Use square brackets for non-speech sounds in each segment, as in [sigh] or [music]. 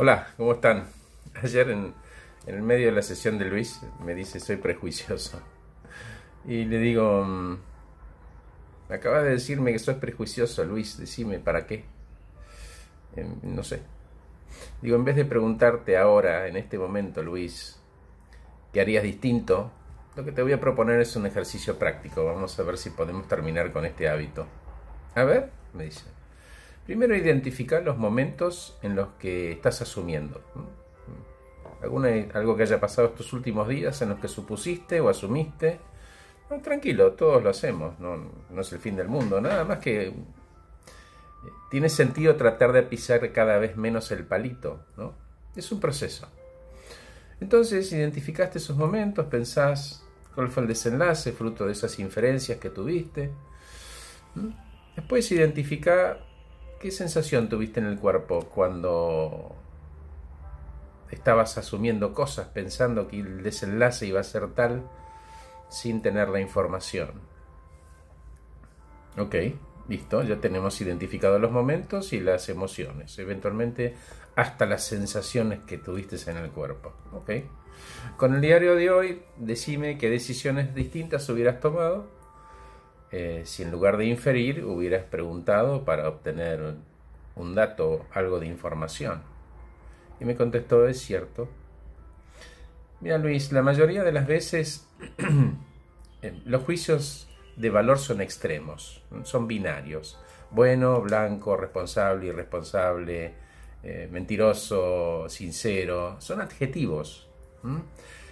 Hola, ¿cómo están? [laughs] Ayer en, el medio de la sesión de Luis me dice soy prejuicioso. Y le digo, mm, acaba de decirme que soy prejuicioso, Luis, decime, ¿para qué? Em, no sé. Digo, en vez de preguntarte ahora, en este momento, Luis, ¿qué harías distinto? Lo que te voy a proponer es un ejercicio práctico. Vamos a ver si podemos terminar con este hábito. A ver, me dice. Primero identificar los momentos en los que estás asumiendo. ¿Alguna, algo que haya pasado estos últimos días en los que supusiste o asumiste. tranquilo, todos lo hacemos, no, es el fin del mundo, nada más que eh, tiene sentido tratar de pisar cada vez menos el palito, ¿no? Es un proceso. Entonces, identificaste esos momentos, pensás cuál fue el desenlace, fruto de esas inferencias que tuviste. Después identifica ¿Qué sensación tuviste en el cuerpo cuando estabas asumiendo cosas, pensando que el desenlace iba a ser tal sin tener la información? Ok, listo, ya tenemos identificado los momentos y las emociones, eventualmente hasta las sensaciones que tuviste en el cuerpo. Ok, con el diario de hoy, decime qué decisiones distintas hubieras tomado eh, si en lugar de inferir hubieras preguntado para obtener un dato, algo de información. Y me contestó, es cierto. Mira Luis, la mayoría de las veces [clears throat] eh, los juicios de valor son extremos, son binarios. Bueno, blanco, responsable, irresponsable, eh, mentiroso, sincero, son adjetivos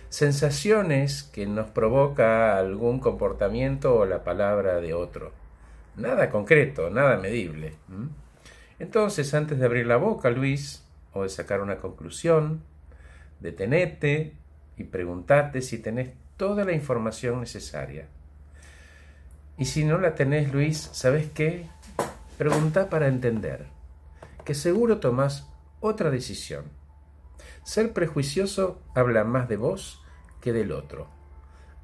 sensaciones que nos provoca algún comportamiento o la palabra de otro. Nada concreto, nada medible. Entonces, antes de abrir la boca, Luis, o de sacar una conclusión, detenete y preguntate si tenés toda la información necesaria. Y si no la tenés, Luis, ¿sabes qué? Pregunta para entender, que seguro tomás otra decisión. Ser prejuicioso habla más de vos que del otro.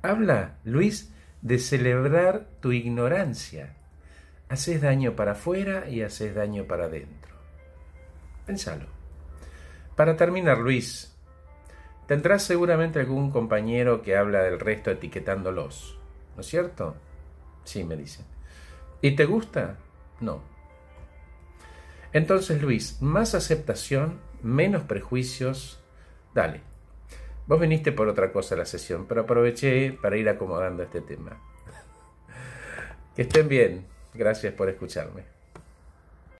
Habla, Luis, de celebrar tu ignorancia. Haces daño para afuera y haces daño para adentro. Pensalo. Para terminar, Luis, tendrás seguramente algún compañero que habla del resto etiquetándolos, ¿no es cierto? Sí, me dice. ¿Y te gusta? No. Entonces, Luis, más aceptación menos prejuicios. Dale. Vos viniste por otra cosa a la sesión, pero aproveché para ir acomodando este tema. [laughs] Que estén bien. Gracias por escucharme.